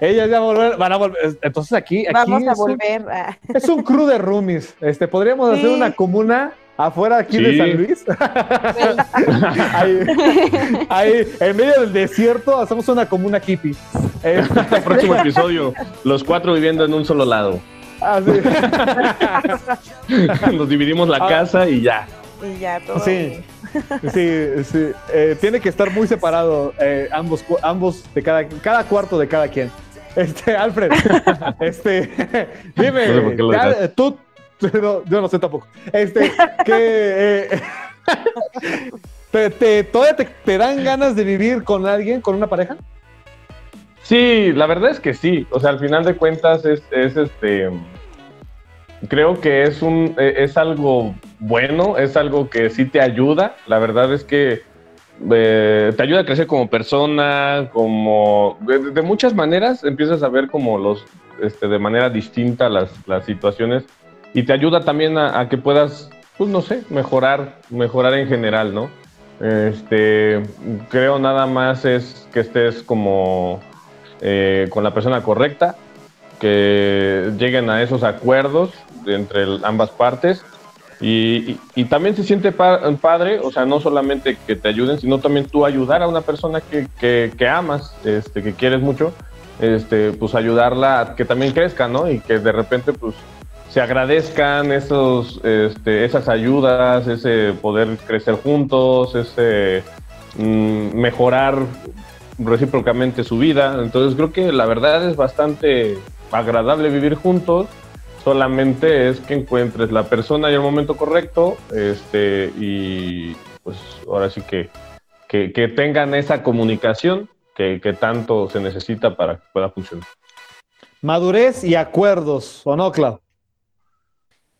<laughs> Ellas ya volver, van a volver. Entonces aquí, aquí vamos a volver. Ah. es un crew de roomies. Este, podríamos hacer una comuna afuera aquí de San Luis. <laughs> ahí, en medio del desierto, hacemos una comuna hippie. El <laughs> próximo episodio, los cuatro viviendo en un solo lado. Ah, Nos dividimos la casa y ya. Y ya todo. Sí. Sí, sí. Eh, tiene que estar muy separado eh, ambos, ambos de cada, cada cuarto de cada quien. Este, Alfred, este, dime, tú, yo no sé tampoco. Este, que eh, <laughs> te, te, ¿todavía te, dan ganas de vivir con alguien, con una pareja? Sí, la verdad es que sí. O sea, al final de cuentas es, es este creo que es un es algo bueno, es algo que sí te ayuda. La verdad es que eh, te ayuda a crecer como persona, como de, muchas maneras empiezas a ver como los este, de manera distinta las, situaciones y te ayuda también a, que puedas, pues no sé, mejorar, mejorar en general, ¿no? Este, creo nada más es que estés como eh, con la persona correcta, que lleguen a esos acuerdos entre ambas partes. Y, también se siente padre, o sea, no solamente que te ayuden, sino también tú ayudar a una persona que, que, amas, este, que quieres mucho, este, pues ayudarla a que también crezca, ¿no? Y que de repente, pues, se agradezcan esos, este, esas ayudas, ese poder crecer juntos, ese mm, mejorar recíprocamente su vida. Entonces creo que la verdad es bastante agradable vivir juntos solamente es que encuentres la persona y el momento correcto, este, y pues ahora sí que, que, tengan esa comunicación que, tanto se necesita para que pueda funcionar. Madurez y acuerdos, ¿o no, Clau?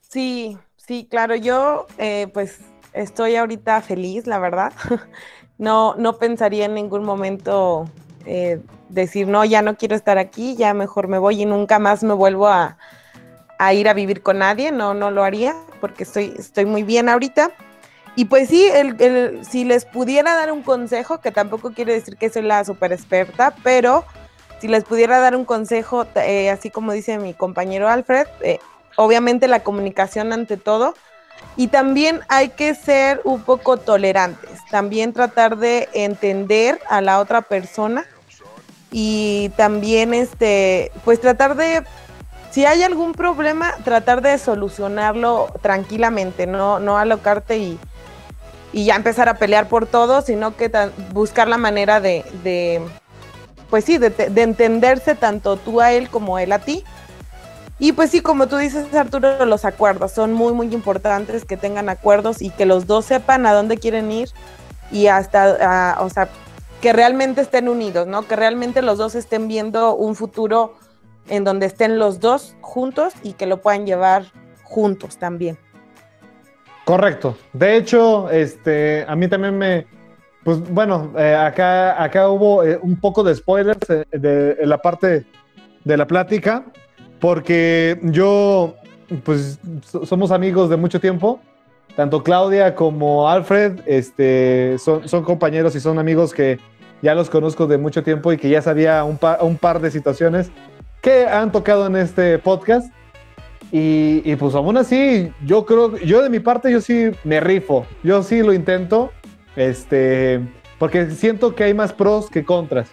Sí, Sí, claro, yo eh, pues estoy ahorita feliz, la verdad. <laughs> No, no pensaría en ningún momento eh, decir, no, ya no quiero estar aquí, ya mejor me voy y nunca más me vuelvo a, ir a vivir con nadie. No, no lo haría porque estoy, estoy muy bien ahorita. Y pues sí, si les pudiera dar un consejo, que tampoco quiere decir que soy la super experta, pero si les pudiera dar un consejo, eh, así como dice mi compañero Alfred, obviamente la comunicación ante todo. Y también hay que ser un poco tolerantes, también tratar de entender a la otra persona y también este, pues tratar de, si hay algún problema, tratar de solucionarlo tranquilamente, no, no alocarte y, y ya empezar a pelear por todo, sino que buscar la manera de, de pues sí, de, de entenderse tanto tú a él como él a ti y pues sí, como tú dices, Arturo, los acuerdos son muy, muy importantes que tengan acuerdos y que los dos sepan a dónde quieren ir y hasta, o sea, que realmente estén unidos, ¿no? Que realmente los dos estén viendo un futuro en donde estén los dos juntos y que lo puedan llevar juntos también. Correcto. De hecho, este, a mí también me, pues bueno, eh, acá, acá hubo eh, un poco de spoilers eh, de la parte de la plática porque yo, pues somos amigos de mucho tiempo, tanto Claudia como Alfred, este, son, son compañeros y son amigos que ya los conozco de mucho tiempo y que ya sabía un, un par de situaciones que han tocado en este podcast. Y, y, pues aún así, yo creo, yo de mi parte, yo sí me rifo, yo sí lo intento, este, porque siento que hay más pros que contras.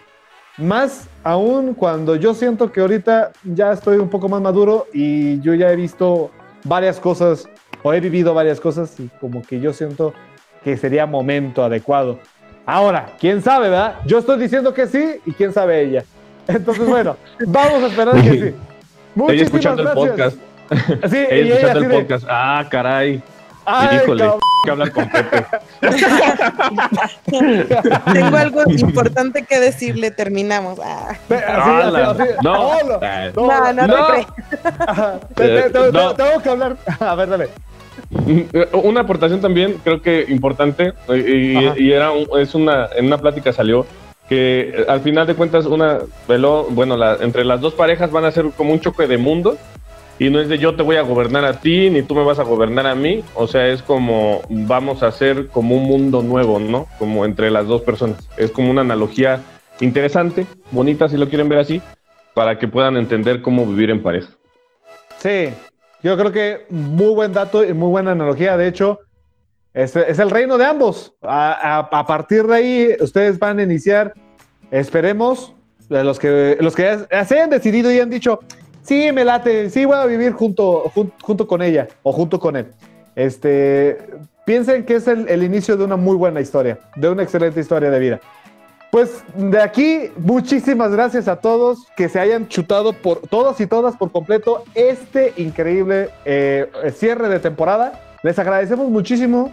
Más aún cuando yo siento que ahorita ya estoy un poco más maduro y yo ya he visto varias cosas o he vivido varias cosas y como que yo siento que sería momento adecuado. Ahora, quién sabe, ¿verdad? Yo estoy diciendo que sí y quién sabe ella. Entonces, bueno, vamos a esperar que sí. <laughs> Muchísimas escuchando el podcast. Sí, escuchando el podcast. Ah, caray. Híjole, que hablar con Pepe. <laughs> Tengo algo <laughs> importante que decirle, terminamos. Ah. no, no, no, no, no, Tengo que hablar. A ver, dale. Una aportación también, creo que importante, y, era es una, en una plática salió que al final de cuentas una bueno, la, entre las dos parejas van a ser como un choque de mundos y no es de yo te voy a gobernar a ti, ni tú me vas a gobernar a mí. O sea, es como vamos a hacer como un mundo nuevo, ¿no? Como entre las dos personas. Es como una analogía interesante, bonita si lo quieren ver así, para que puedan entender cómo vivir en pareja. Sí, yo creo que muy buen dato y muy buena analogía. De hecho, es, el reino de ambos. A, partir de ahí, ustedes van a iniciar, esperemos, los que, los que se han decidido y han dicho, sí, me late, sí voy a vivir junto, junto con ella o junto con él. Este, piensen que es el, inicio de una muy buena historia, de una excelente historia de vida. Pues de aquí, muchísimas gracias a todos que se hayan chutado por todos y todas por completo este increíble eh, cierre de temporada. Les agradecemos muchísimo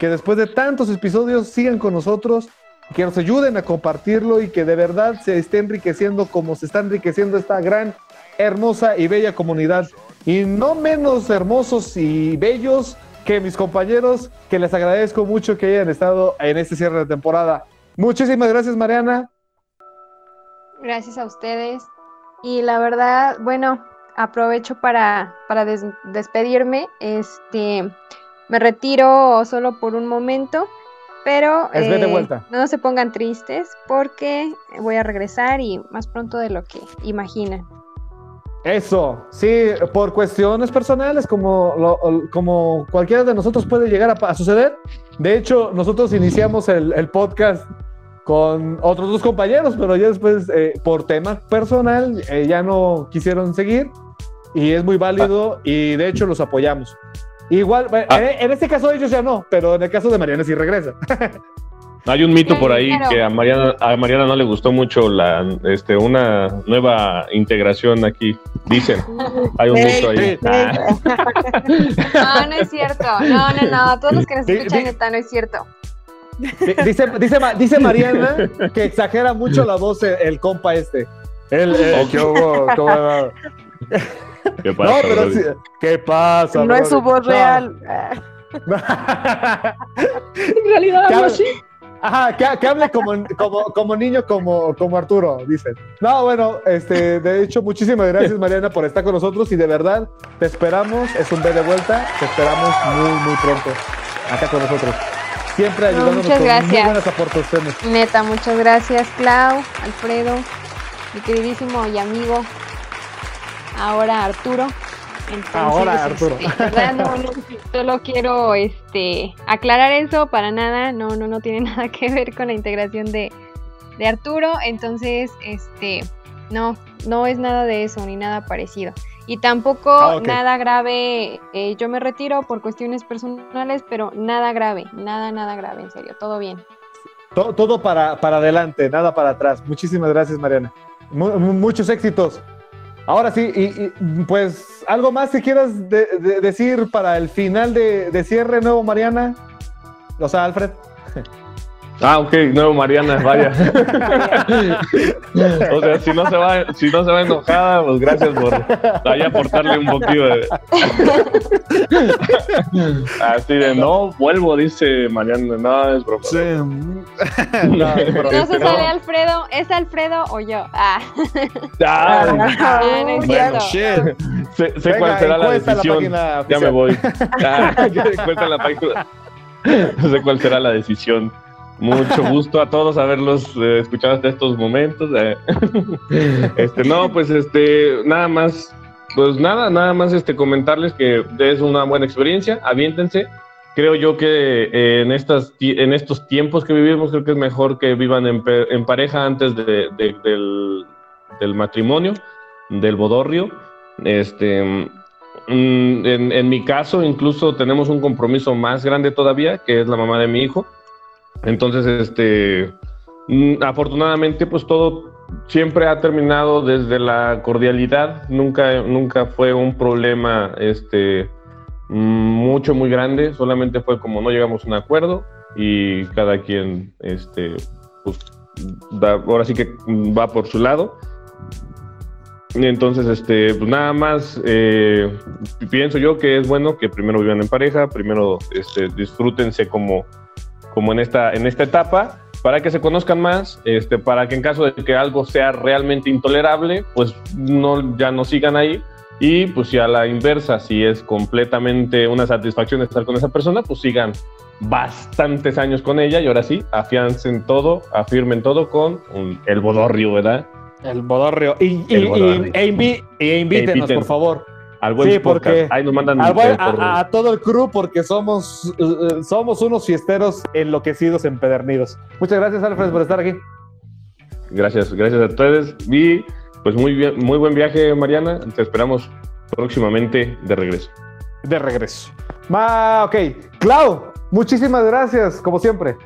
que después de tantos episodios sigan con nosotros, que nos ayuden a compartirlo y que de verdad se esté enriqueciendo como se está enriqueciendo esta gran hermosa y bella comunidad. Y no menos hermosos y bellos que mis compañeros, que les agradezco mucho que hayan estado en este cierre de temporada. Muchísimas gracias, Mariana. Gracias a ustedes. Y la verdad, bueno, aprovecho para, para despedirme. Este, me retiro solo por un momento, pero eh, no se pongan tristes porque voy a regresar y más pronto de lo que imaginan. Eso, sí, por cuestiones personales, como, como cualquiera de nosotros puede llegar a, suceder. De hecho, nosotros iniciamos el, podcast con otros dos compañeros, pero ya después, eh, por tema personal, eh, ya no quisieron seguir y es muy válido y de hecho los apoyamos. Igual, ah. en, este caso ellos ya no, pero en el caso de Mariana sí regresa. <laughs> Hay un mito por ahí que a Mariana, a Mariana no le gustó mucho la, este, una nueva integración aquí. Dicen, hay un mito ahí. <laughs> No, no es cierto. No, no, no. Todos los que nos escuchan, neta, no es cierto. Dice, dice, dice Mariana que exagera mucho la voz el, compa este. El, eh, <laughs> <laughs> ¿Qué pasa? No, pero sí, ¿Qué pasa? No es su voz real. <laughs> en realidad algo así. Ajá, que, hable como, como, como, niño, como, como Arturo, dicen. No, bueno, este, de hecho, muchísimas gracias, Mariana, por estar con nosotros y de verdad, te esperamos, es un B de vuelta, te esperamos muy, muy pronto acá con nosotros. Siempre ayudándonos muchas gracias. muy buenas aportaciones. Neta, muchas gracias, Clau, Alfredo, mi queridísimo y amigo, ahora Arturo. Ahora, Arturo. Este, no, solo quiero este, aclarar eso, para nada, no, no, no tiene <laughs> nada que ver con la integración de, Arturo, entonces, este, no, no es nada de eso, ni nada parecido. Y tampoco ah, nada grave, eh, yo me retiro por cuestiones personales, pero nada grave, nada, nada grave, en serio, todo bien. Todo, todo para, para adelante, nada para atrás. Muchísimas gracias, Mariana. muchos éxitos. Ahora sí, y, pues algo más que quieras decir para el final de, de cierre, nuevo Mariana. O sea, Alfred. <laughs> Ah, ok, nuevo Mariana, vaya. <laughs> o sea, si no se va, si no se va enojada, pues gracias por ahí aportarle un poquito de. Así de no, vuelvo, dice Mariana. No, es broma. Sí. <laughs> no, no se sabe Alfredo, ¿es Alfredo o yo? Ah. ah, ah no bueno, shit. Sé, sé cuál será la decisión. ya me voy. <laughs> Ah, cuenta la página. sé cuál será la decisión. Mucho gusto a todos haberlos eh, escuchado hasta estos momentos. Eh. <laughs> este, no, pues este, nada más, pues nada, nada más este comentarles que es una buena experiencia, aviéntense. Creo yo que eh, en, estas, en estos tiempos que vivimos, creo que es mejor que vivan en, en pareja antes de, del, del, matrimonio, del bodorrio. Este, mm, en, en mi caso, incluso tenemos un compromiso más grande todavía, que es la mamá de mi hijo. Entonces, este, mm, afortunadamente, pues todo siempre ha terminado desde la cordialidad, nunca, nunca fue un problema, este, mm, mucho, muy grande, solamente fue como no llegamos a un acuerdo y cada quien, este, pues, ahora sí que va por su lado. Entonces, este, pues nada más eh, pienso yo que es bueno que primero vivan en pareja, primero este, disfrútense como, como en esta, en esta etapa, para que se conozcan más, este, para que en caso de que algo sea realmente intolerable, pues no, ya no sigan ahí. Y pues si a la inversa, si es completamente una satisfacción estar con esa persona, pues sigan bastantes años con ella y ahora sí, afiancen todo, afirmen todo con el bodorrio, ¿verdad? El bodorrio. Y, e, e, invítenos, por favor al buen sí, porque Ahí nos mandan a, todo el crew porque somos, eh, somos unos fiesteros enloquecidos, empedernidos. Muchas gracias, Alfred, por estar aquí. Gracias, gracias a ustedes. Y pues muy bien, muy buen viaje, Mariana. Te esperamos próximamente de regreso. De regreso. Ma, ok. Clau, muchísimas gracias, como siempre.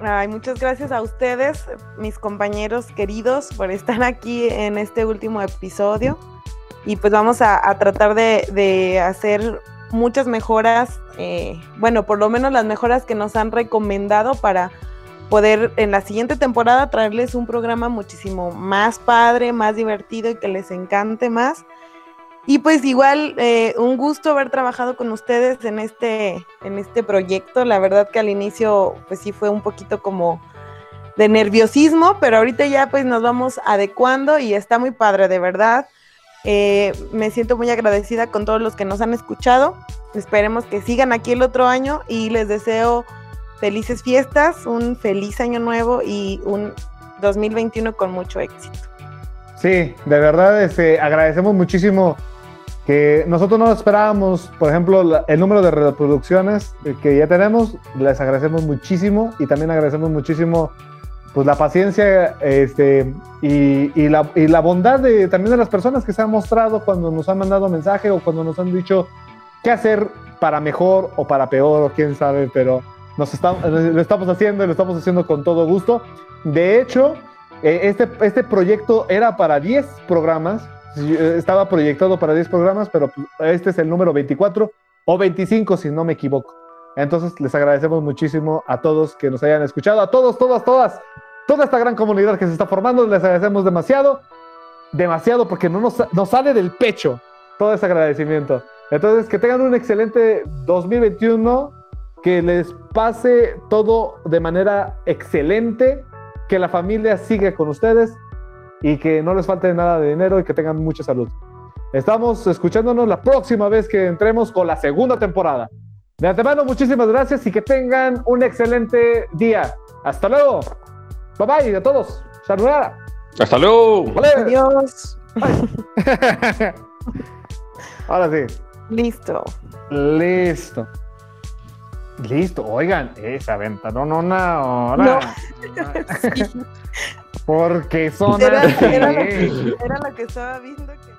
Ay, muchas gracias a ustedes, mis compañeros queridos, por estar aquí en este último episodio y pues vamos a, tratar de, hacer muchas mejoras, eh, bueno, por lo menos las mejoras que nos han recomendado para poder en la siguiente temporada traerles un programa muchísimo más padre, más divertido y que les encante más. Y pues igual eh, un gusto haber trabajado con ustedes en este, en este proyecto. La verdad que al inicio pues sí fue un poquito como de nerviosismo, pero ahorita ya pues nos vamos adecuando y está muy padre, de verdad. Eh, me siento muy agradecida con todos los que nos han escuchado. Esperemos que sigan aquí el otro año y les deseo felices fiestas, un feliz año nuevo y un 2021 con mucho éxito. Sí, de verdad este, agradecemos muchísimo que nosotros no esperábamos, por ejemplo, el número de reproducciones que ya tenemos, les agradecemos muchísimo y también agradecemos muchísimo pues la paciencia este, y, la, y, la, bondad de, también de las personas que se han mostrado cuando nos han mandado mensaje o cuando nos han dicho qué hacer para mejor o para peor o quién sabe, pero nos estamos, lo estamos haciendo y lo estamos haciendo con todo gusto. De hecho, eh, este, este proyecto era para 10 programas, estaba proyectado para 10 programas, pero este es el número 24 o 25 si no me equivoco. Entonces les agradecemos muchísimo a todos que nos hayan escuchado, a todos, todas, todas toda esta gran comunidad que se está formando. Les agradecemos demasiado, demasiado, porque no nos, sale del pecho todo ese agradecimiento. Entonces, que tengan un excelente 2021, que les pase todo de manera excelente, que la familia siga con ustedes y que no les falte nada de dinero y que tengan mucha salud. Estamos escuchándonos la próxima vez que entremos con la segunda temporada. De antemano, muchísimas gracias y que tengan un excelente día. Hasta luego. Bye bye a todos. Saludada. Hasta luego. Adiós. <laughs> Ahora sí. Listo. Listo. Listo. Oigan, esa venta no una hora. <laughs> Porque son era, era, lo que, era lo que estaba viendo que.